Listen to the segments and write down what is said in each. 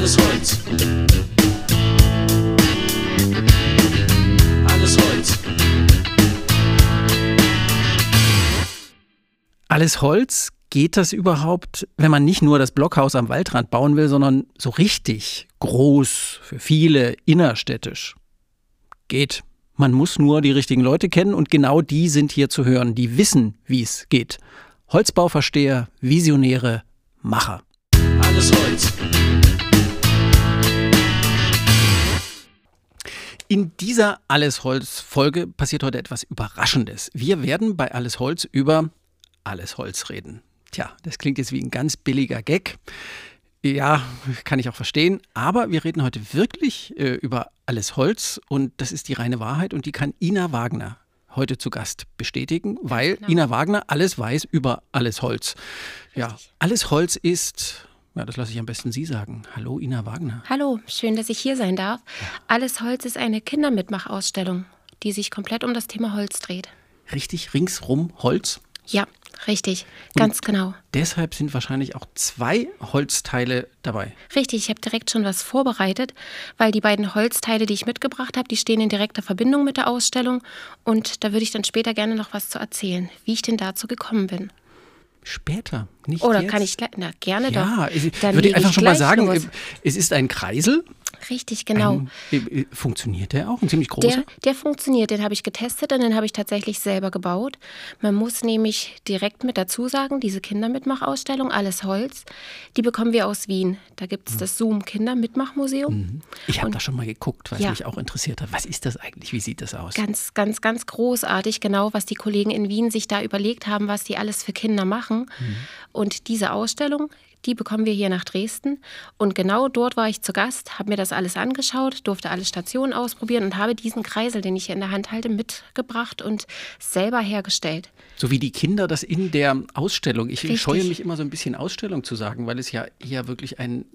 Alles Holz. Alles Holz. Alles Holz? Geht das überhaupt, wenn man nicht nur das Blockhaus am Waldrand bauen will, sondern so richtig groß, für viele, innerstädtisch? Geht. Man muss nur die richtigen Leute kennen und genau die sind hier zu hören, die wissen, wie es geht. Holzbauversteher, Visionäre, Macher. Alles Holz. In dieser Alles Holz Folge passiert heute etwas Überraschendes. Wir werden bei Alles Holz über Alles Holz reden. Tja, das klingt jetzt wie ein ganz billiger Gag. Ja, kann ich auch verstehen. Aber wir reden heute wirklich äh, über alles Holz und das ist die reine Wahrheit und die kann Ina Wagner heute zu Gast bestätigen, weil Genau. Ina Wagner alles weiß über alles Holz. Ja, alles Holz ist, ja, das lasse ich am besten Sie sagen. Hallo, Ina Wagner. Hallo, schön, dass ich hier sein darf. Alles Holz ist eine Kindermitmachausstellung, die sich komplett um das Thema Holz dreht. Richtig ringsrum Holz. Ja, richtig, ganz genau. Deshalb sind wahrscheinlich auch zwei Holzteile dabei. Richtig, ich habe direkt schon was vorbereitet, weil die beiden Holzteile, die ich mitgebracht habe, die stehen in direkter Verbindung mit der Ausstellung und da würde ich dann später gerne noch was zu erzählen, wie ich denn dazu gekommen bin. Später, nicht Oder jetzt. kann ich na gerne Ja, doch. ich Dann würde leg einfach ich schon mal sagen, los. es ist ein Kreisel. Richtig, genau. Ein, äh, funktioniert der auch? Ein ziemlich großer? Der, der funktioniert, den habe ich getestet und den habe ich tatsächlich selber gebaut. Man muss nämlich direkt mit dazu sagen, diese Kindermitmachausstellung, alles Holz, die bekommen wir aus Wien. Da gibt es das Zoom Kindermitmachmuseum. ich habe da schon mal geguckt, weil Ja. mich auch interessiert hat. Was ist das eigentlich? Wie sieht das aus? Ganz, ganz, ganz großartig, genau, was die Kollegen in Wien sich da überlegt haben, was die alles für Kinder machen. Und diese Ausstellung, die bekommen wir hier nach Dresden. Und genau dort war ich zu Gast, habe mir das alles angeschaut, durfte alle Stationen ausprobieren und habe diesen Kreisel, den ich hier in der Hand halte, mitgebracht und selber hergestellt. So wie die Kinder das in der Ausstellung. Ich Richtig. scheue mich immer so ein bisschen Ausstellung zu sagen, weil es ja hier wirklich ein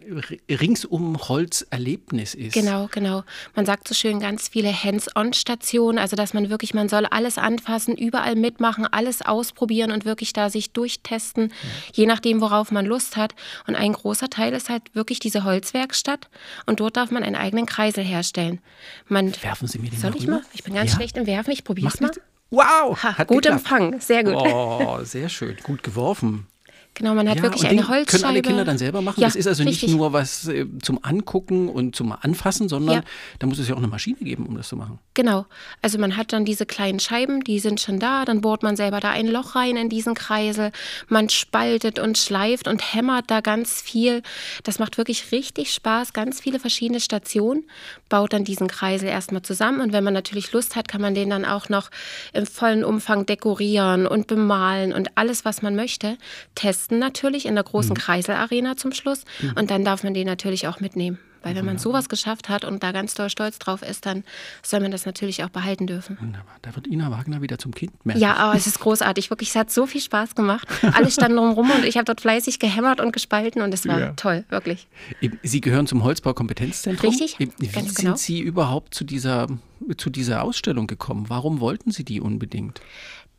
ringsum Holzerlebnis ist. Genau, genau. Man sagt so schön ganz viele Hands-on-Stationen, also dass man wirklich, man soll alles anfassen, überall mitmachen, alles ausprobieren und wirklich da sich durchtesten, je nachdem, worauf man Lust hat. Und ein großer Teil ist halt wirklich diese Holzwerkstatt und dort darf man einen eigenen Kreisel herstellen. Man, Werfen Sie mir den soll mal ich mal? Ich bin ganz Ja. schlecht im Werfen, ich probiere es mal. mit. Wow, Ha, gut geklappt. Empfang, sehr gut. Oh, sehr schön, gut geworfen. Genau, man hat ja, wirklich eine Holzscheibe. können alle Kinder dann selber machen. Ja, das ist also richtig. nicht nur was äh, zum Angucken und zum Anfassen, sondern Ja. da muss es ja auch eine Maschine geben, um das zu machen. Genau. Also man hat dann diese kleinen Scheiben, die sind schon da, dann bohrt man selber da ein Loch rein in diesen Kreisel. Man spaltet und schleift und hämmert da ganz viel. Das macht wirklich richtig Spaß, ganz viele verschiedene Stationen, baut dann diesen Kreisel erstmal zusammen und wenn man natürlich Lust hat, kann man den dann auch noch im vollen Umfang dekorieren und bemalen und alles, was man möchte. Testen natürlich in der großen Kreiselarena zum Schluss und dann darf man den natürlich auch mitnehmen. Weil wenn man sowas geschafft hat und da ganz doll stolz drauf ist, dann soll man das natürlich auch behalten dürfen. Wunderbar. Da wird Ina Wagner wieder zum Kind merken. Ja, aber es ist großartig. Wirklich, es hat so viel Spaß gemacht. Alle standen drumherum und ich habe dort fleißig gehämmert und gespalten und es war Ja. toll, wirklich. Sie gehören zum Holzbaukompetenzzentrum. Richtig, Wie ganz sind genau. Sie überhaupt zu dieser, zu dieser Ausstellung gekommen? Warum wollten Sie die unbedingt?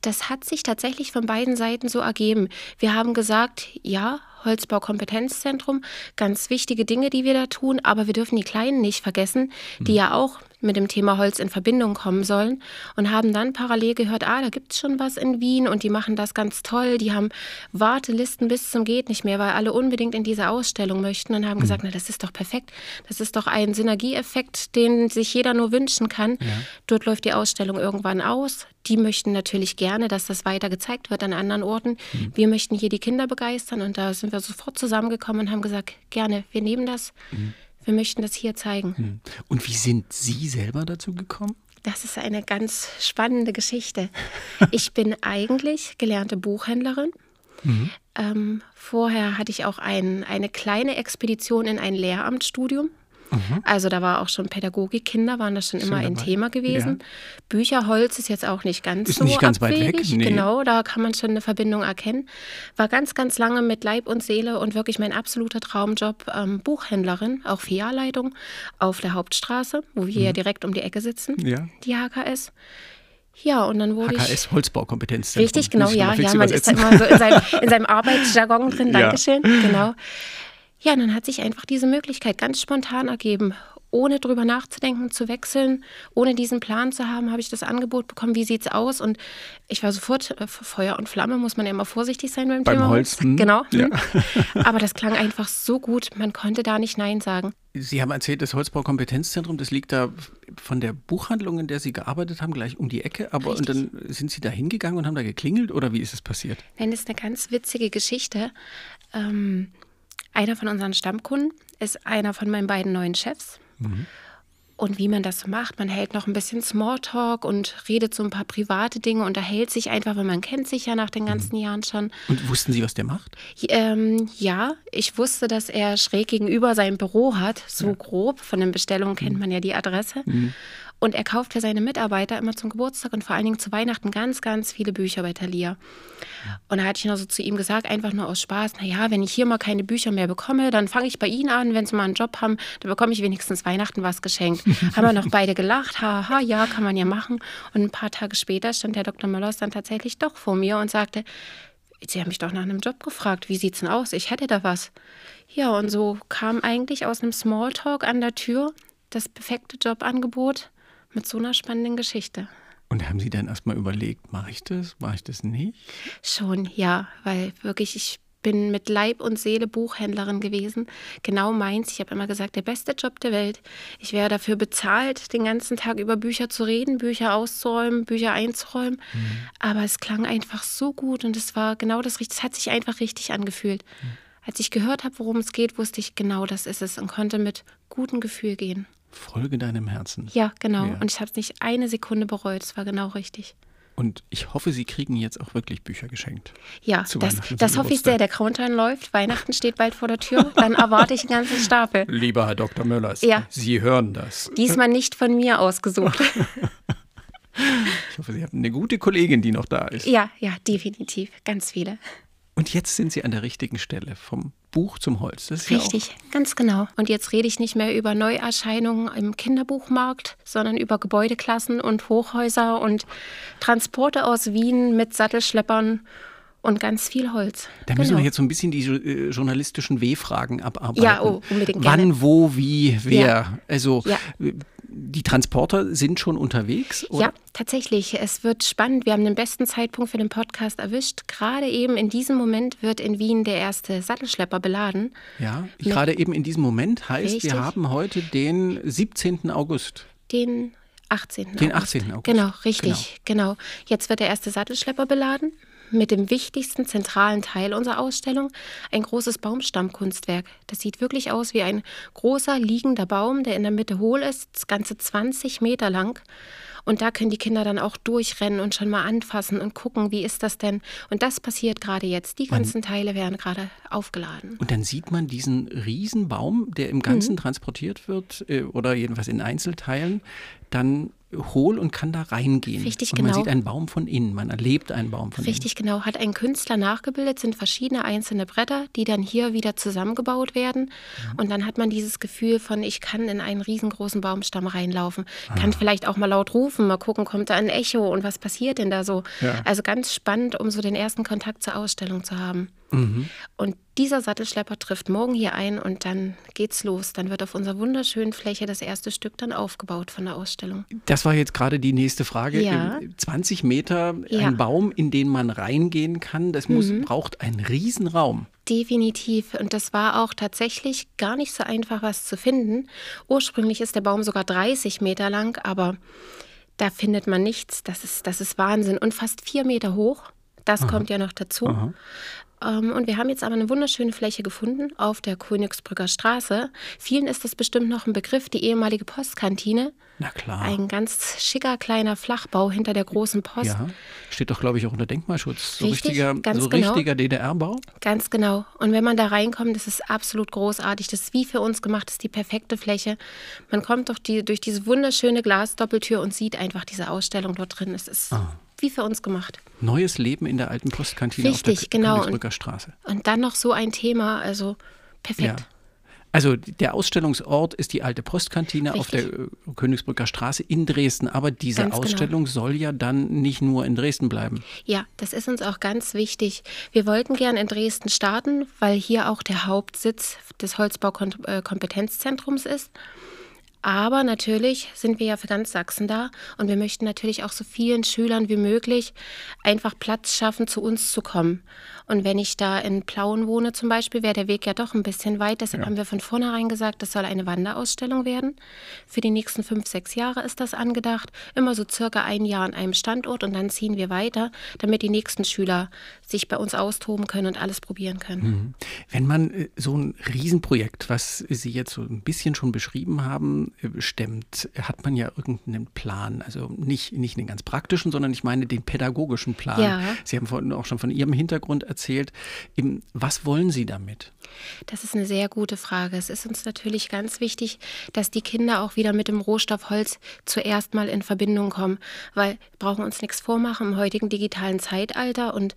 Das hat sich tatsächlich von beiden Seiten so ergeben. Wir haben gesagt, ja, Holzbaukompetenzzentrum, ganz wichtige Dinge, die wir da tun, aber wir dürfen die Kleinen nicht vergessen, die ja auch mit dem Thema Holz in Verbindung kommen sollen und haben dann parallel gehört, ah, da gibt es schon was in Wien und die machen das ganz toll, die haben Wartelisten bis zum geht nicht mehr, weil alle unbedingt in diese Ausstellung möchten und haben gesagt, na, das ist doch perfekt, das ist doch ein Synergieeffekt, den sich jeder nur wünschen kann. Dort läuft die Ausstellung irgendwann aus. Die möchten natürlich gerne, dass das weiter gezeigt wird an anderen Orten. Wir möchten hier die Kinder begeistern und da sind wir sofort zusammengekommen und haben gesagt, gerne, wir nehmen das. Wir möchten das hier zeigen. Und wie sind Sie selber dazu gekommen? Das ist eine ganz spannende Geschichte. Ich bin eigentlich gelernte Buchhändlerin. Ähm, vorher hatte ich auch ein, eine kleine Expedition in ein Lehramtsstudium. Also da war auch schon Pädagogik, Kinder waren das schon immer ein dabei. Thema gewesen. Bücherholz ist jetzt auch nicht ganz Ist so nicht ganz weit weg, abwegig. nee. Genau, da kann man schon eine Verbindung erkennen. War ganz, ganz lange mit Leib und Seele und wirklich mein absoluter Traumjob ähm, Buchhändlerin, auch Filialleitung auf der Hauptstraße, wo wir Mhm. ja direkt um die Ecke sitzen, Ja. die HKS. Ja, und dann wurde ich... HKS Holzbaukompetenzzentrum. Richtig, genau, ich ja, ja, man ist da immer so in seinem, in seinem Arbeitsjargon drin, Ja. Dankeschön, genau. Ja, und dann hat sich einfach diese Möglichkeit ganz spontan ergeben. Ohne drüber nachzudenken, zu wechseln, ohne diesen Plan zu haben, habe ich das Angebot bekommen, wie sieht es aus? Und ich war sofort äh, Feuer und Flamme, muss man ja immer vorsichtig sein beim, Beim Thema Holz. Genau. Ja. Aber das klang einfach so gut, man konnte da nicht Nein sagen. Sie haben erzählt, das Holzbaukompetenzzentrum, das liegt da von der Buchhandlung, in der Sie gearbeitet haben, gleich um die Ecke. Aber und dann sind Sie da hingegangen und haben da geklingelt oder wie ist es passiert? Nein, das ist eine ganz witzige Geschichte. Ähm, einer von unseren Stammkunden ist einer von meinen beiden neuen Chefs. Und wie man das so macht, man hält noch ein bisschen Smalltalk und redet so ein paar private Dinge, unterhält sich einfach, weil man kennt sich ja nach den ganzen Jahren schon. Und wussten Sie, was der macht? Ähm, ja, ich wusste, dass er schräg gegenüber sein Büro hat, so grob. Von den Bestellungen kennt man ja die Adresse. Und er kauft für seine Mitarbeiter immer zum Geburtstag und vor allen Dingen zu Weihnachten ganz, ganz viele Bücher bei Thalia. Und da hatte ich noch so zu ihm gesagt, einfach nur aus Spaß, naja, wenn ich hier mal keine Bücher mehr bekomme, dann fange ich bei Ihnen an, wenn Sie mal einen Job haben, dann bekomme ich wenigstens Weihnachten was geschenkt. haben wir noch beide gelacht, haha, ja, kann man ja machen. Und ein paar Tage später stand der Dr. Möllers dann tatsächlich doch vor mir und sagte, Sie haben mich doch nach einem Job gefragt. Wie sieht's denn aus? Ich hätte da was. Ja, und so kam eigentlich aus einem Smalltalk an der Tür das perfekte Jobangebot mit so einer spannenden Geschichte. Und haben Sie dann erstmal überlegt, mache ich das, mache ich das nicht? Schon, ja, weil wirklich ich bin mit Leib und Seele Buchhändlerin gewesen. Genau meins. Ich habe immer gesagt, der beste Job der Welt. Ich wäre dafür bezahlt, den ganzen Tag über Bücher zu reden, Bücher auszuräumen, Bücher einzuräumen. Aber es klang einfach so gut und es war genau das Richtige. Es hat sich einfach richtig angefühlt. Als ich gehört habe, worum es geht, wusste ich genau, das ist es und konnte mit gutem Gefühl gehen. Folge deinem Herzen. Ja, genau. Ja. Und ich habe es nicht eine Sekunde bereut. Es war genau richtig. Und ich hoffe, Sie kriegen jetzt auch wirklich Bücher geschenkt. Ja, Zu das, das hoffe ich sehr. Der Countdown läuft. Weihnachten steht bald vor der Tür. Dann erwarte ich einen ganzen Stapel. Lieber Herr Dr. Möllers, Ja. Sie hören das. Diesmal nicht von mir ausgesucht. Ich hoffe, Sie haben eine gute Kollegin, die noch da ist. Ja, ja, definitiv. Ganz viele. Und jetzt sind Sie an der richtigen Stelle, vom Buch zum Holz. Ist Ja Richtig, ganz genau. Und jetzt rede ich nicht mehr über Neuerscheinungen im Kinderbuchmarkt, sondern über Gebäudeklassen und Hochhäuser und Transporte aus Wien mit Sattelschleppern und ganz viel Holz. da müssen Genau. wir jetzt so ein bisschen die äh, journalistischen W-Fragen abarbeiten. Ja, oh, unbedingt gerne. Wann, wo, wie, wer. Ja. Also Ja. äh, die Transporter sind schon unterwegs? Oder? Ja, tatsächlich. Es wird spannend. Wir haben den besten Zeitpunkt für den Podcast erwischt. Gerade eben in diesem Moment wird in Wien der erste Sattelschlepper beladen. Ja, gerade eben in diesem Moment heißt, Richtig. wir haben heute den 17. August. Den 18. Den 18. August. Genau, richtig, genau. Jetzt wird der erste Sattelschlepper beladen mit dem wichtigsten zentralen Teil unserer Ausstellung, ein großes Baumstammkunstwerk. Das sieht wirklich aus wie ein großer liegender Baum, der in der Mitte hohl ist, das ganze 20 Meter lang. Und da können die Kinder dann auch durchrennen und schon mal anfassen und gucken, wie ist das denn? Und das passiert gerade jetzt. Die ganzen Teile werden gerade aufgeladen. Und dann sieht man diesen Riesenbaum, der im Mhm. Ganzen transportiert wird, äh, oder jedenfalls in Einzelteilen, dann hohl und kann da reingehen. Richtig, und man genau. sieht einen Baum von innen, man erlebt einen Baum von Richtig, genau. Hat ein Künstler nachgebildet, sind verschiedene einzelne Bretter, die dann hier wieder zusammengebaut werden. Mhm. Und dann hat man dieses Gefühl von, ich kann in einen riesengroßen Baumstamm reinlaufen. Ah. Kann vielleicht auch mal laut rufen, mal gucken, kommt da ein Echo und was passiert denn da so. Ja. Also ganz spannend, um so den ersten Kontakt zur Ausstellung zu haben. Mhm. Und dieser Sattelschlepper trifft morgen hier ein und dann geht's los. Dann wird auf unserer wunderschönen Fläche das erste Stück dann aufgebaut von der Ausstellung. Das war jetzt gerade die nächste Frage. Ja. Ähm, 20 Meter, Ja. Mhm. ein Baum, in den man reingehen kann, das muss, braucht einen Riesenraum. Definitiv. Und das war auch tatsächlich gar nicht so einfach, was zu finden. Ursprünglich ist der Baum sogar 30 Meter lang, aber da findet man nichts. Das ist, das ist Wahnsinn. Und fast vier Meter hoch. Das kommt ja noch dazu. Ähm, und wir haben jetzt aber eine wunderschöne Fläche gefunden auf der Königsbrücker Straße. Vielen ist das bestimmt noch ein Begriff, die ehemalige Postkantine. Na klar. Ein ganz schicker kleiner Flachbau hinter der großen Post. ja, steht doch, glaube ich, auch unter Denkmalschutz. So Richtig, richtiger, so genau. richtiger DDR-Bau. Ganz genau. Und wenn man da reinkommt, das ist absolut großartig. Das ist wie für uns gemacht, das ist die perfekte Fläche. Man kommt durch, die, durch diese wunderschöne Glasdoppeltür und sieht einfach diese Ausstellung dort drin. Es ist Ah. Wie für uns gemacht. Neues Leben in der alten Postkantine auf Richtig, der genau. Königsbrücker Straße. Und dann noch so ein Thema, also perfekt. Ja. Also der Ausstellungsort ist die alte Postkantine Richtig. auf der Königsbrücker Straße in Dresden. Aber diese Ganz genau. Ausstellung soll ja dann nicht nur in Dresden bleiben. Ja, das ist uns auch ganz wichtig. Wir wollten gern in Dresden starten, weil hier auch der Hauptsitz des Holzbaukompetenzzentrums ist. Aber natürlich sind wir ja für ganz Sachsen da und wir möchten natürlich auch so vielen Schülern wie möglich einfach Platz schaffen, zu uns zu kommen. Und wenn ich da in Plauen wohne zum Beispiel, wäre der Weg ja doch ein bisschen weit. Deshalb haben wir von vornherein gesagt, das soll eine Wanderausstellung werden. Für die nächsten fünf, sechs Jahre ist das angedacht. Immer so circa ein Jahr an einem Standort und dann ziehen wir weiter, damit die nächsten Schüler sich bei uns austoben können und alles probieren können. Wenn man äh, so ein Riesenprojekt, was Sie jetzt so ein bisschen schon beschrieben haben, stemmt, hat man ja irgendeinen Plan. Also nicht, nicht den ganz praktischen, sondern ich meine den pädagogischen Plan. Ja. Sie haben vorhin auch schon von Ihrem Hintergrund erzählt. Was wollen Sie damit? Das ist eine sehr gute Frage. Es ist uns natürlich ganz wichtig, dass die Kinder auch wieder mit dem Rohstoff Holz zuerst mal in Verbindung kommen, weil wir brauchen uns nichts vormachen im heutigen digitalen Zeitalter und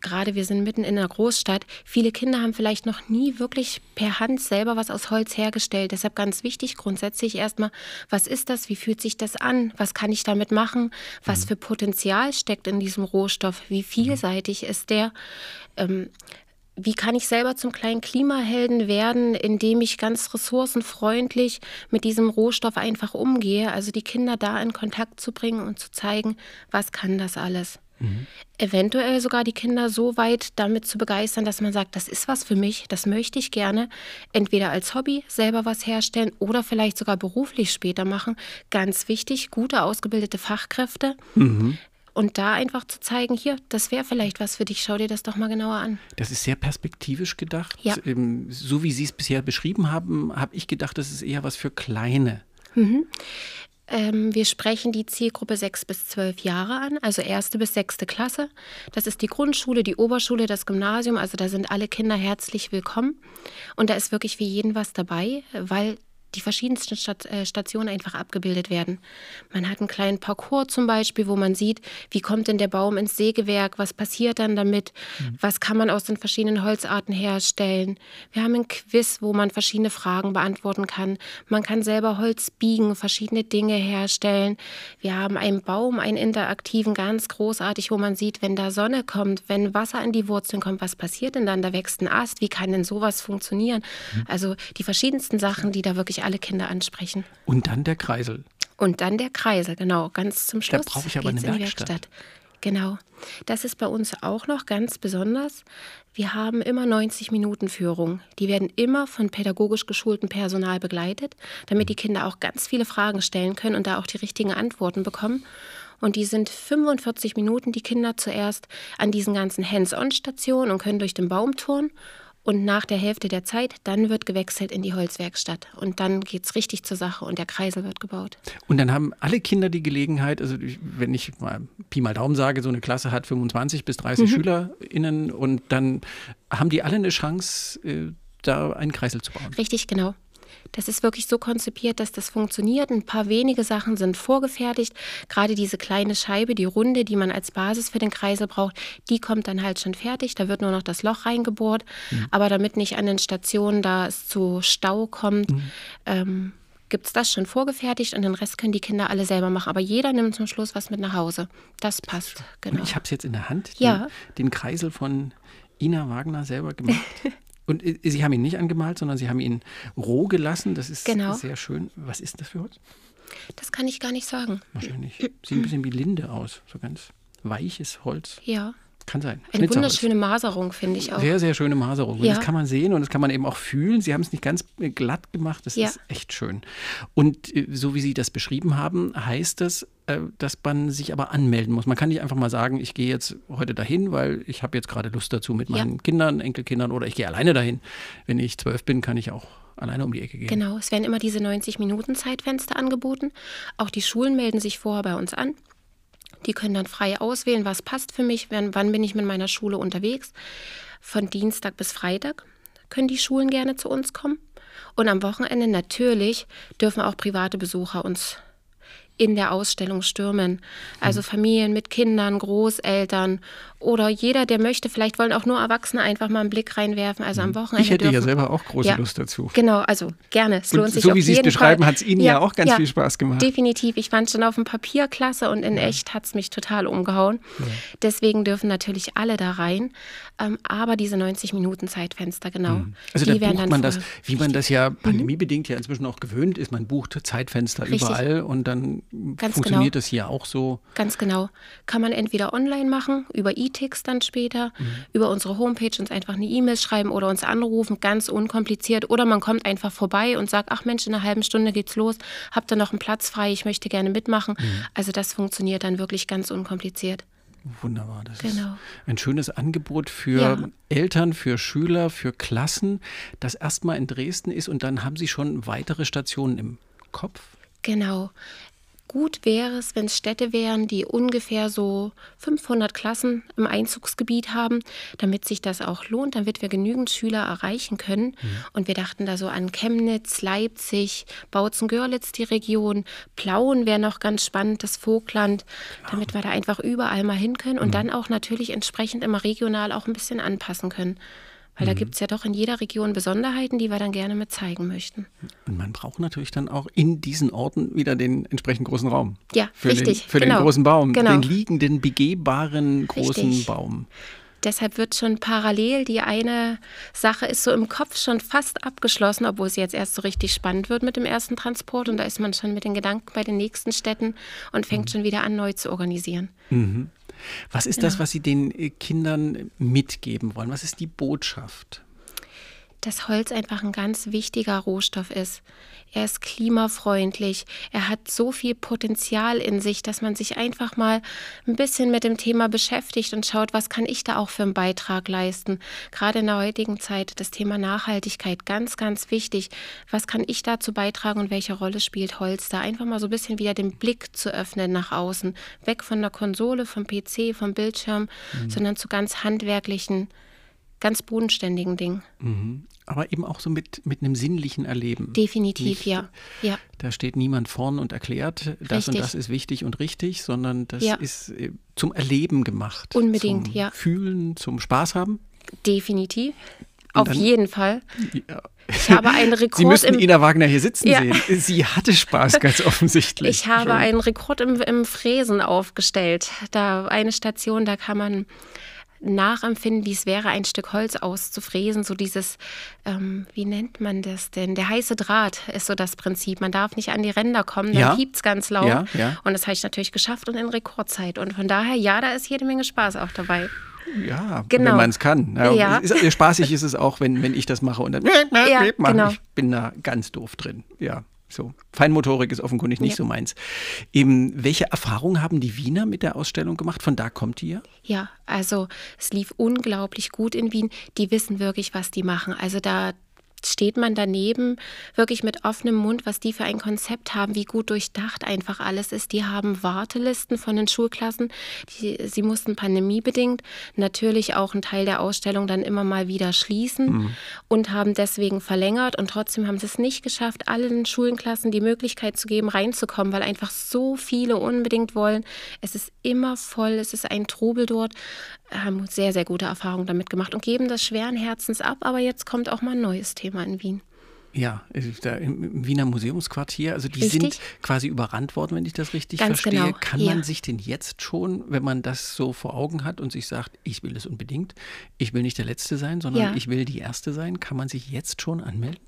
gerade wir sind mitten in einer Großstadt. Viele Kinder haben vielleicht noch nie wirklich per Hand selber was aus Holz hergestellt. Deshalb ganz wichtig grundsätzlich erstmal, was ist das? Wie fühlt sich das an? Was kann ich damit machen? Was für Potenzial steckt in diesem Rohstoff? Wie vielseitig ist der? Ähm, wie kann ich selber zum kleinen Klimahelden werden, indem ich ganz ressourcenfreundlich mit diesem Rohstoff einfach umgehe? Also die Kinder da in Kontakt zu bringen und zu zeigen, was kann das alles? Eventuell sogar die Kinder so weit damit zu begeistern, dass man sagt, das ist was für mich, das möchte ich gerne, entweder als Hobby selber was herstellen oder vielleicht sogar beruflich später machen. Ganz wichtig, gute ausgebildete Fachkräfte. Und da einfach zu zeigen, hier, das wäre vielleicht was für dich, schau dir das doch mal genauer an. Das ist sehr perspektivisch gedacht. Ja. Ähm, So wie Sie es bisher beschrieben haben, habe ich gedacht, das ist eher was für Kleine. Ähm, wir sprechen die Zielgruppe 6 bis 12 Jahre an, also erste bis sechste Klasse. Das ist die Grundschule, die Oberschule, das Gymnasium. Also da sind alle Kinder herzlich willkommen. Und da ist wirklich für jeden was dabei, weil die verschiedensten äh, Stationen einfach abgebildet werden. Man hat einen kleinen Parcours zum Beispiel, wo man sieht, wie kommt denn der Baum ins Sägewerk, was passiert dann damit, was kann man aus den verschiedenen Holzarten herstellen. Wir haben ein Quiz, wo man verschiedene Fragen beantworten kann. Man kann selber Holz biegen, verschiedene Dinge herstellen. Wir haben einen Baum, einen interaktiven, ganz großartig, wo man sieht, wenn da Sonne kommt, wenn Wasser in die Wurzeln kommt, was passiert denn dann? Da wächst ein Ast, wie kann denn sowas funktionieren? Also die verschiedensten Sachen, die da wirklich alle Kinder ansprechen. Und dann der Kreisel. Und dann der Kreisel, genau, ganz zum Schluss. brauche ich aber eine in die Werkstatt. Genau. Das ist bei uns auch noch ganz besonders. Wir haben immer 90 Minuten Führung. Die werden immer von pädagogisch geschultem Personal begleitet, damit die Kinder auch ganz viele Fragen stellen können und da auch die richtigen Antworten bekommen. Und die sind 45 Minuten, die Kinder zuerst an diesen ganzen Hands-on-Stationen und können durch den Baum turnen. Und nach der Hälfte der Zeit, dann wird gewechselt in die Holzwerkstatt. Und dann geht es richtig zur Sache und der Kreisel wird gebaut. Und dann haben alle Kinder die Gelegenheit, also wenn ich mal Pi mal Daumen sage, so eine Klasse hat 25 bis 30 SchülerInnen und dann haben die alle eine Chance, äh, da einen Kreisel zu bauen. Richtig, genau. Das ist wirklich so konzipiert, dass das funktioniert. Ein paar wenige Sachen sind vorgefertigt. Gerade diese kleine Scheibe, die Runde, die man als Basis für den Kreisel braucht, die kommt dann halt schon fertig. Da wird nur noch das Loch reingebohrt. Aber damit nicht an den Stationen da es zu Stau kommt, ähm, gibt es das schon vorgefertigt und den Rest können die Kinder alle selber machen. Aber jeder nimmt zum Schluss was mit nach Hause. Das passt, genau. Und ich habe es jetzt in der Hand, den, Ja. den Kreisel von Ina Wagner selber gemacht. Und äh, Sie haben ihn nicht angemalt, sondern Sie haben ihn roh gelassen. Das ist Genau. sehr schön. Was ist das für Holz? Das kann ich gar nicht sagen. Wahrscheinlich. Sieht ein bisschen wie Linde aus. So ganz weiches Holz. Ja. Kann sein. Eine wunderschöne Maserung, finde ich auch. Sehr, sehr schöne Maserung. Und Ja. das kann man sehen und das kann man eben auch fühlen. Sie haben es nicht ganz äh, glatt gemacht. Das Ja. ist echt schön. Und äh, so wie Sie das beschrieben haben, heißt das, dass man sich aber anmelden muss. Man kann nicht einfach mal sagen, ich gehe jetzt heute dahin, weil ich habe jetzt gerade Lust dazu mit Ja. meinen Kindern, Enkelkindern oder ich gehe alleine dahin. Wenn ich zwölf bin, kann ich auch alleine um die Ecke gehen. Genau, es werden immer diese 90-Minuten-Zeitfenster angeboten. Auch die Schulen melden sich vorher bei uns an. Die können dann frei auswählen, was passt für mich, wann bin ich mit meiner Schule unterwegs. Von Dienstag bis Freitag können die Schulen gerne zu uns kommen. Und am Wochenende natürlich dürfen auch private Besucher uns in der Ausstellung stürmen. Also Familien mit Kindern, Großeltern oder jeder, der möchte. Vielleicht wollen auch nur Erwachsene einfach mal einen Blick reinwerfen. Also am Wochenende. Ich hätte ja dürfen- selber auch große Ja. Lust dazu. Genau, also gerne. Es lohnt Und sich so wie Sie es beschreiben, hat es Ihnen ja, auch ganz viel Spaß gemacht. Definitiv. Ich fand schon auf dem Papier klasse und in echt hat es mich total umgehauen. Deswegen dürfen natürlich alle da rein. Ähm, aber diese 90 Minuten Zeitfenster, genau. Also die da bucht man das, wie man das ja pandemiebedingt ja inzwischen auch gewöhnt ist. Man bucht Zeitfenster Richtig. überall und dann Ganz funktioniert genau. das hier auch so. Ganz genau. Kann man entweder online machen, über E-Tix dann später, Mhm. über unsere Homepage uns einfach eine E-Mail schreiben oder uns anrufen, ganz unkompliziert. Oder man kommt einfach vorbei und sagt, ach Mensch, in einer halben Stunde geht's los, habt ihr noch einen Platz frei, ich möchte gerne mitmachen. Mhm. Also das funktioniert dann wirklich ganz unkompliziert. Wunderbar. Das ist Genau. ein schönes Angebot für Ja. Eltern, für Schüler, für Klassen, das erstmal in Dresden ist und dann haben Sie schon weitere Stationen im Kopf. Genau. Gut wäre es, wenn es Städte wären, die ungefähr so 500 Klassen im Einzugsgebiet haben, damit sich das auch lohnt, damit wir genügend Schüler erreichen können. Und wir dachten da so an Chemnitz, Leipzig, Bautzen-Görlitz, die Region, Plauen wäre noch ganz spannend, das Vogtland, damit wir da einfach überall mal hin können und dann auch natürlich entsprechend immer regional auch ein bisschen anpassen können. Weil da gibt es ja doch in jeder Region Besonderheiten, die wir dann gerne mit zeigen möchten. Und man braucht natürlich dann auch in diesen Orten wieder den entsprechend großen Raum. Ja, für richtig, Den, für genau, den großen Baum, genau. den liegenden, begehbaren großen Richtig. Baum. Deshalb wird schon parallel die eine Sache ist so im Kopf schon fast abgeschlossen, obwohl es jetzt erst so richtig spannend wird mit dem ersten Transport und da ist man schon mit den Gedanken bei den nächsten Städten und fängt schon wieder an, neu zu organisieren. Was ist das, was Sie den äh, Kindern mitgeben wollen? Was ist die Botschaft? Dass Holz einfach ein ganz wichtiger Rohstoff ist. Er ist klimafreundlich. Er hat so viel Potenzial in sich, dass man sich einfach mal ein bisschen mit dem Thema beschäftigt und schaut, was kann ich da auch für einen Beitrag leisten. Gerade in der heutigen Zeit das Thema Nachhaltigkeit ganz, ganz wichtig. Was kann ich dazu beitragen und welche Rolle spielt Holz da? Einfach mal so ein bisschen wieder den Blick zu öffnen nach außen. Weg von der Konsole, vom PC, vom Bildschirm, sondern zu ganz handwerklichen, ganz bodenständigen Dingen. Aber eben auch so mit, mit einem sinnlichen Erleben. Definitiv, Nicht, ja. ja. Da steht niemand vorn und erklärt, das und Richtig. das ist wichtig und richtig, sondern das Ja. ist äh, zum Erleben gemacht. Unbedingt, zum ja. Fühlen, zum Spaß haben. Definitiv. Und Auf dann- jeden Fall. Ja. Ich habe einen Sie Rekord müssten im Ina Wagner hier sitzen Ja. sehen. Sie hatte Spaß, ganz offensichtlich. Ich habe schon. einen Rekord im, im Fräsen aufgestellt. Da eine Station, da kann man nachempfinden, wie es wäre, ein Stück Holz auszufräsen. So dieses, ähm, wie nennt man das denn? Der heiße Draht ist so das Prinzip. Man darf nicht an die Ränder kommen, dann Ja. piept es ganz laut. Ja, ja. Und das habe ich natürlich geschafft und in Rekordzeit. Und von daher, ja, da ist jede Menge Spaß auch dabei. Ja, Genau. wenn man es kann. Ja, Ja. Ist, spaßig ist es auch, wenn, wenn ich das mache und dann Ja, genau. Ich bin da ganz doof drin. Ja, so. Feinmotorik ist offenkundig nicht Ja. so meins. Eben, welche Erfahrungen haben die Wiener mit der Ausstellung gemacht? Von da kommt die ja? Ja, also es lief unglaublich gut in Wien. Die wissen wirklich, was die machen. Also da steht man daneben wirklich mit offenem Mund, was die für ein Konzept haben, wie gut durchdacht einfach alles ist. Die haben Wartelisten von den Schulklassen. Die, sie mussten pandemiebedingt natürlich auch einen Teil der Ausstellung dann immer mal wieder schließen und haben deswegen verlängert und trotzdem haben sie es nicht geschafft, allen Schulenklassen die Möglichkeit zu geben, reinzukommen, weil einfach so viele unbedingt wollen. Es ist immer voll, es ist ein Trubel dort. Haben sehr, sehr gute Erfahrungen damit gemacht und geben das schweren Herzens ab. Aber jetzt kommt auch mal ein neues Thema in Wien. Ja, im Wiener Museumsquartier. Also die Richtig. sind quasi überrannt worden, wenn ich das richtig Ganz verstehe. genau, Kann ja. man sich denn jetzt schon, wenn man das so vor Augen hat und sich sagt, ich will es unbedingt, ich will nicht der Letzte sein, sondern Ja. ich will die Erste sein, kann man sich jetzt schon anmelden?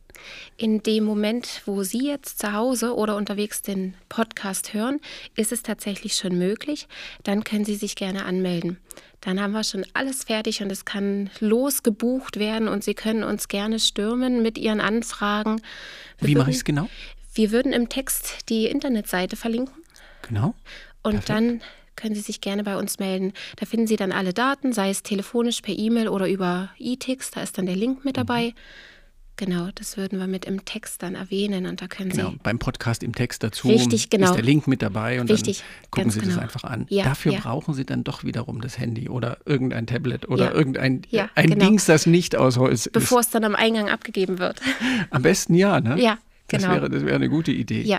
In dem Moment, wo Sie jetzt zu Hause oder unterwegs den Podcast hören, ist es tatsächlich schon möglich. Dann können Sie sich gerne anmelden. Dann haben wir schon alles fertig und es kann losgebucht werden und Sie können uns gerne stürmen mit Ihren Anfragen. Wir Wie mache ich es genau? Wir würden im Text die Internetseite verlinken Genau. und Perfekt. dann können Sie sich gerne bei uns melden. Da finden Sie dann alle Daten, sei es telefonisch, per E-Mail oder über E-Tix. Da ist dann der Link Mhm. mit dabei. Genau, das würden wir mit im Text dann erwähnen und da können Genau, Sie beim Podcast im Text dazu Richtig, genau. ist der Link mit dabei und Richtig, dann gucken Sie das genau. einfach an. Ja, Dafür ja. brauchen Sie dann doch wiederum das Handy oder irgendein Tablet oder Ja. irgendein Ja, ein genau. Dings, das nicht aus Holz bevor ist. es dann am Eingang abgegeben wird. Am besten ja, ne? Ja, Das genau. wäre, das wäre eine gute Idee. Ja.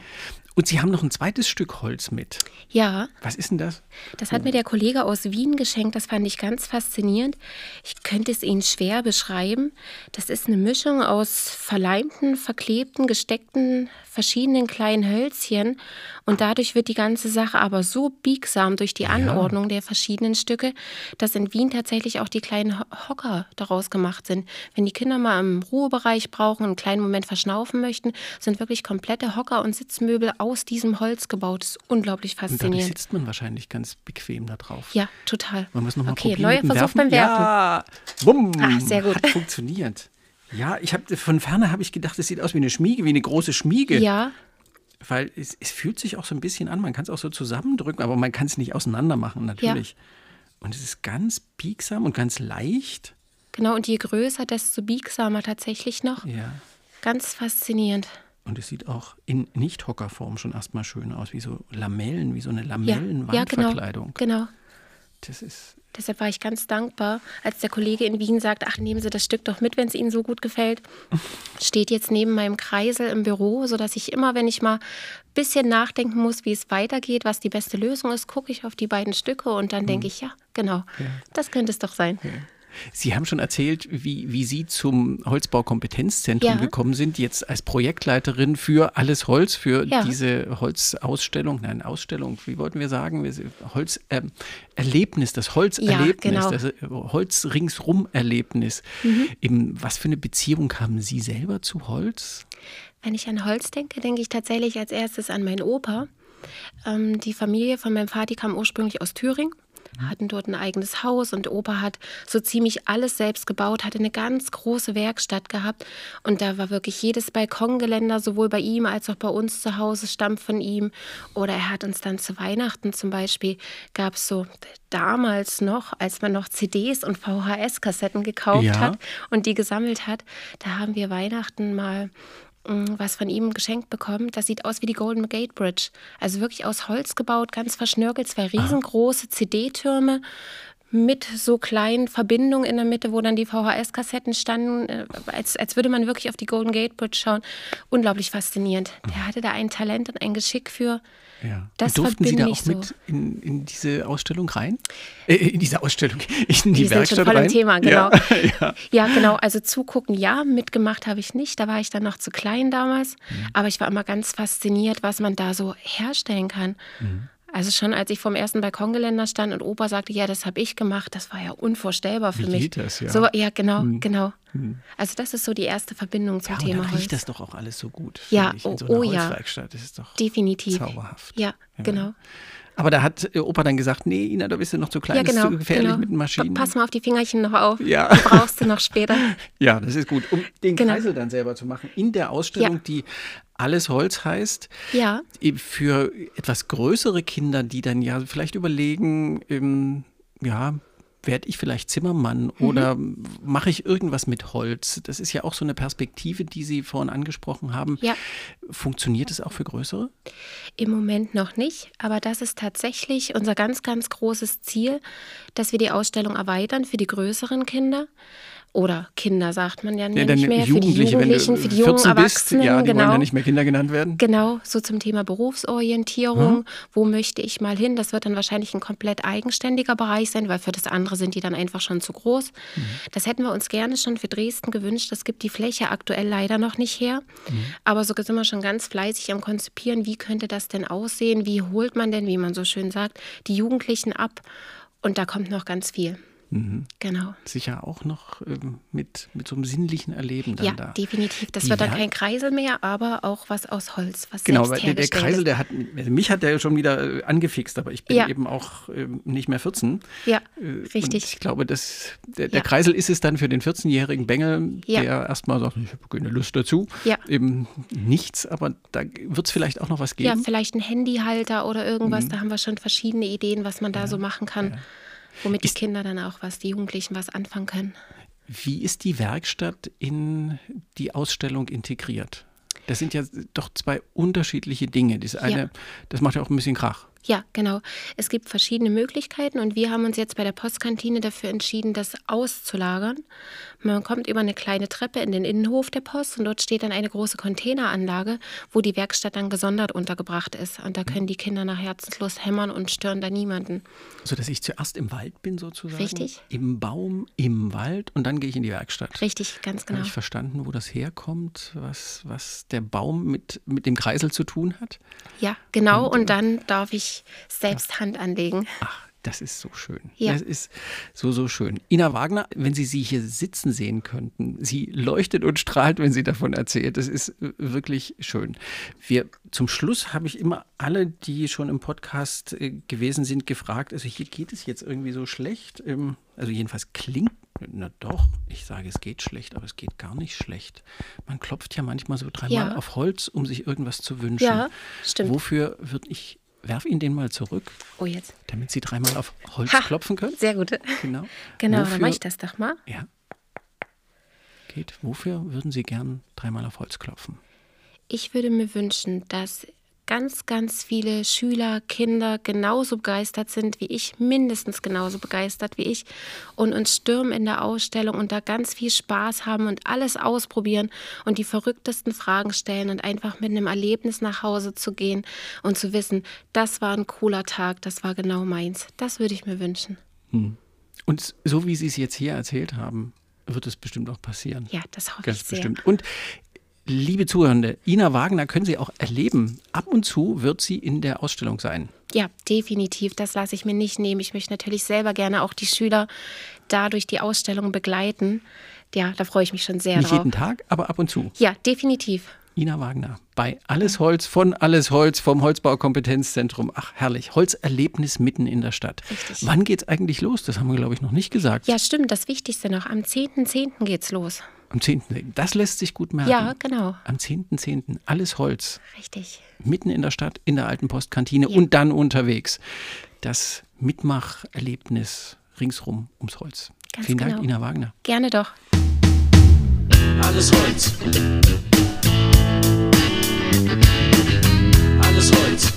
Und Sie haben noch ein zweites Stück Holz mit. Ja, Was ist denn das? das hat mir der Kollege aus Wien geschenkt. Das fand ich ganz faszinierend. Ich könnte es Ihnen schwer beschreiben. Das ist eine Mischung aus verleimten, verklebten, gesteckten, verschiedenen kleinen Hölzchen. Und dadurch wird die ganze Sache aber so biegsam durch die Anordnung der verschiedenen Stücke, dass in Wien tatsächlich auch die kleinen Ho- Hocker daraus gemacht sind. Wenn die Kinder mal im Ruhebereich brauchen, einen kleinen Moment verschnaufen möchten, sind wirklich komplette Hocker und Sitzmöbel aus diesem Holz gebaut. Das ist unglaublich Und dadurch faszinierend. sitzt man wahrscheinlich ganz bequem da drauf. Ja, total. Wir es nochmal Okay, probieren? neuer mit dem Versuch beim Werfen. Ja, bumm, Ah, sehr gut. hat funktioniert. Ja, ich habe von ferne habe ich gedacht, es sieht aus wie eine Schmiege, wie eine große Schmiege. Ja, Weil es, es fühlt sich auch so ein bisschen an. Man kann es auch so zusammendrücken, aber man kann es nicht auseinander machen, natürlich. Und es ist ganz biegsam und ganz leicht. genau. Und je größer, desto biegsamer tatsächlich noch. Ja. Ganz faszinierend. Und es sieht auch in Nicht-Hockerform schon erstmal schön aus, wie so Lamellen, wie so eine Ja, ja genau. Lamellenwandverkleidung. genau. Das ist Deshalb war ich ganz dankbar, als der Kollege in Wien sagt, ach, nehmen Sie das Stück doch mit, wenn es Ihnen so gut gefällt. Steht jetzt neben meinem Kreisel im Büro, sodass ich immer, wenn ich mal ein bisschen nachdenken muss, wie es weitergeht, was die beste Lösung ist, gucke ich auf die beiden Stücke und dann denke ich, ja, genau, das könnte es doch sein. Sie haben schon erzählt, wie, wie Sie zum Holzbaukompetenzzentrum Ja. gekommen sind, jetzt als Projektleiterin für alles Holz, für Ja. diese Holzausstellung, nein, Ausstellung, wie wollten wir sagen? Holzerlebnis, das Holzerlebnis, genau. das äh, Holz-ringsrum-Erlebnis. Mhm. Eben, Was für eine Beziehung haben Sie selber zu Holz? Wenn ich an Holz denke, denke ich tatsächlich als erstes an meinen Opa. Ähm, die Familie von meinem Vati kam ursprünglich aus Thüringen, hatten dort ein eigenes Haus und Opa hat so ziemlich alles selbst gebaut, hatte eine ganz große Werkstatt gehabt und da war wirklich jedes Balkongeländer, sowohl bei ihm als auch bei uns zu Hause, stammt von ihm. Oder er hat uns dann zu Weihnachten zum Beispiel, gab es so damals noch, als man noch CDs und VHS-Kassetten gekauft Ja. hat und die gesammelt hat, da haben wir Weihnachten mal was von ihm geschenkt bekommen. Das sieht aus wie die Golden Gate Bridge. Also wirklich aus Holz gebaut, ganz verschnörkelt, zwei riesengroße CD-Türme mit so kleinen Verbindungen in der Mitte, wo dann die VHS-Kassetten standen, äh, als, als würde man wirklich auf die Golden Gate Bridge schauen. Unglaublich faszinierend. Der hatte da ein Talent und ein Geschick für. Ja. Das Durften Sie da auch ich so. mit in, in diese Ausstellung rein? Äh, in diese Ausstellung, in die Die sind Werkstatt schon voll rein? im Thema, genau. Ja, ja. Ja, genau. Also zugucken, ja, mitgemacht habe ich nicht. Da war ich dann noch zu klein damals. Mhm. Aber ich war immer ganz fasziniert, was man da so herstellen kann. Mhm. Also schon als ich vom ersten Balkongeländer stand und Opa sagte, ja, das habe ich gemacht, das war ja unvorstellbar für Wie mich. geht das, ja? So, ja, genau, genau. Also das ist so die erste Verbindung zum Ja, und Thema dann Holz. riecht das doch auch alles so gut. Ja, ich, in oh- so einer oh ja. Holzwerkstatt. Das ist doch Definitiv. zauberhaft. Ja, genau. Aber da hat äh, Opa dann gesagt, nee, Ina, da bist du noch zu klein, Ja, das ist genau. zu gefährlich genau. mit den Maschinen. Pass mal auf die Fingerchen noch auf. Ja. Die brauchst du noch später. Ja, das ist gut. Um den Genau. Kreisel dann selber zu machen, in der Ausstellung, Ja. die alles Holz heißt, Ja, für etwas größere Kinder, die dann ja vielleicht überlegen, ähm, ja, werde ich vielleicht Zimmermann Mhm. oder mache ich irgendwas mit Holz? Das ist ja auch so eine Perspektive, die Sie vorhin angesprochen haben. Ja. Funktioniert es auch für größere? Im Moment noch nicht, aber das ist tatsächlich unser ganz, ganz großes Ziel, dass wir die Ausstellung erweitern für die größeren Kinder. Oder Kinder sagt man ja, Ja, nicht mehr, für die Jugendliche, wenn du Jugendlichen, für die jungen 14 bist, Erwachsenen. ja, die genau. wollen ja nicht mehr Kinder genannt werden. Genau, so zum Thema Berufsorientierung. Wo möchte ich mal hin? Das wird dann wahrscheinlich ein komplett eigenständiger Bereich sein, weil für das andere sind die dann einfach schon zu groß. Das hätten wir uns gerne schon für Dresden gewünscht. Das gibt die Fläche aktuell leider noch nicht her. Aber so sind wir schon ganz fleißig am Konzipieren. Wie könnte das denn aussehen? Wie holt man denn, wie man so schön sagt, die Jugendlichen ab? Und da kommt noch ganz viel. Genau. Sicher auch noch ähm, mit, mit so einem sinnlichen Erleben dann Ja, da. definitiv. Das Die wird dann kein Kreisel mehr, aber auch was aus Holz, was Genau, weil der, Kreisel, der hat, also mich hat der schon wieder äh, angefixt, aber ich bin Ja. eben auch ähm, nicht mehr 14. Ja, Äh, richtig. ich glaube, das, der, der Ja. Kreisel ist es dann für den 14-jährigen Bengel, Ja. der erstmal sagt, ich habe keine Lust dazu. Ja. Eben nichts, aber da wird es vielleicht auch noch was Ja, geben. Mhm. vielleicht ein Handyhalter oder irgendwas. Da haben wir schon verschiedene Ideen, was man da so machen kann, womit die Kinder dann auch was, die Jugendlichen was anfangen können. Wie ist die Werkstatt in die Ausstellung integriert? Das sind ja doch zwei unterschiedliche Dinge. Das eine, das macht ja auch ein bisschen Krach. Ja, genau. Es gibt verschiedene Möglichkeiten und wir haben uns jetzt bei der Postkantine dafür entschieden, das auszulagern. Man kommt über eine kleine Treppe in den Innenhof der Post und dort steht dann eine große Containeranlage, wo die Werkstatt dann gesondert untergebracht ist. Und da können die Kinder nach Herzenslust hämmern und stören da niemanden. So dass ich zuerst im Wald bin sozusagen. Richtig. Im Baum, im Wald und dann gehe ich in die Werkstatt. Richtig, ganz genau. Habe ich verstanden, wo das herkommt, was, was der Baum mit, mit dem Kreisel zu tun hat? Ja, genau. Und dann darf ich selbst Hand anlegen. Ach, das ist so schön. Ja. Das ist so, so schön. Ina Wagner, wenn Sie sie hier sitzen sehen könnten, sie leuchtet und strahlt, wenn sie davon erzählt. Das ist wirklich schön. Wir, zum Schluss habe ich immer alle, die schon im Podcast äh, gewesen sind, gefragt, also hier geht es jetzt irgendwie so schlecht. Also jedenfalls klingt na doch, ich sage, es geht schlecht, aber es geht gar nicht schlecht. Man klopft ja manchmal so dreimal Ja. auf Holz, um sich irgendwas zu wünschen. Ja, stimmt. Wofür würde ich, werf ihn den mal zurück, Oh, jetzt. damit Sie dreimal auf Holz Ha, klopfen können? Sehr gut. Genau. Genau, Wofür, dann mache ich das doch mal. Ja. Geht. Wofür würden Sie gern dreimal auf Holz klopfen? Ich würde mir wünschen, dass ganz, ganz viele Schüler, Kinder genauso begeistert sind wie ich, mindestens genauso begeistert wie ich und uns stürmen in der Ausstellung und da ganz viel Spaß haben und alles ausprobieren und die verrücktesten Fragen stellen und einfach mit einem Erlebnis nach Hause zu gehen und zu wissen, das war ein cooler Tag, das war genau meins. Das würde ich mir wünschen. Und so wie Sie es jetzt hier erzählt haben, wird es bestimmt auch passieren. Ja, das hoffe Ganz ich sehr. bestimmt. Und liebe Zuhörende, Ina Wagner können Sie auch erleben. Ab und zu wird sie in der Ausstellung sein. Ja, definitiv. Das lasse ich mir nicht nehmen. Ich möchte natürlich selber gerne auch die Schüler da durch die Ausstellung begleiten. Ja, da freue ich mich schon sehr Nicht drauf. jeden Tag, aber ab und zu. Ja, definitiv. Ina Wagner bei Alles Holz von Alles Holz vom Holzbaukompetenzzentrum. Ach, herrlich. Holzerlebnis mitten in der Stadt. Richtig. Wann geht's eigentlich los? Das haben wir, glaube ich, noch nicht gesagt. Ja, stimmt. Das Wichtigste noch. Am 10.10. geht's los. Am 10.10. Das lässt sich gut merken. Ja, genau. Am 10.10. Alles Holz. Richtig. Mitten in der Stadt, in der alten Postkantine und dann unterwegs. Das Mitmacherlebnis ringsrum ums Holz. Ganz Vielen Dank, genau. Ina Wagner. Gerne doch. Alles Holz. Alles Holz.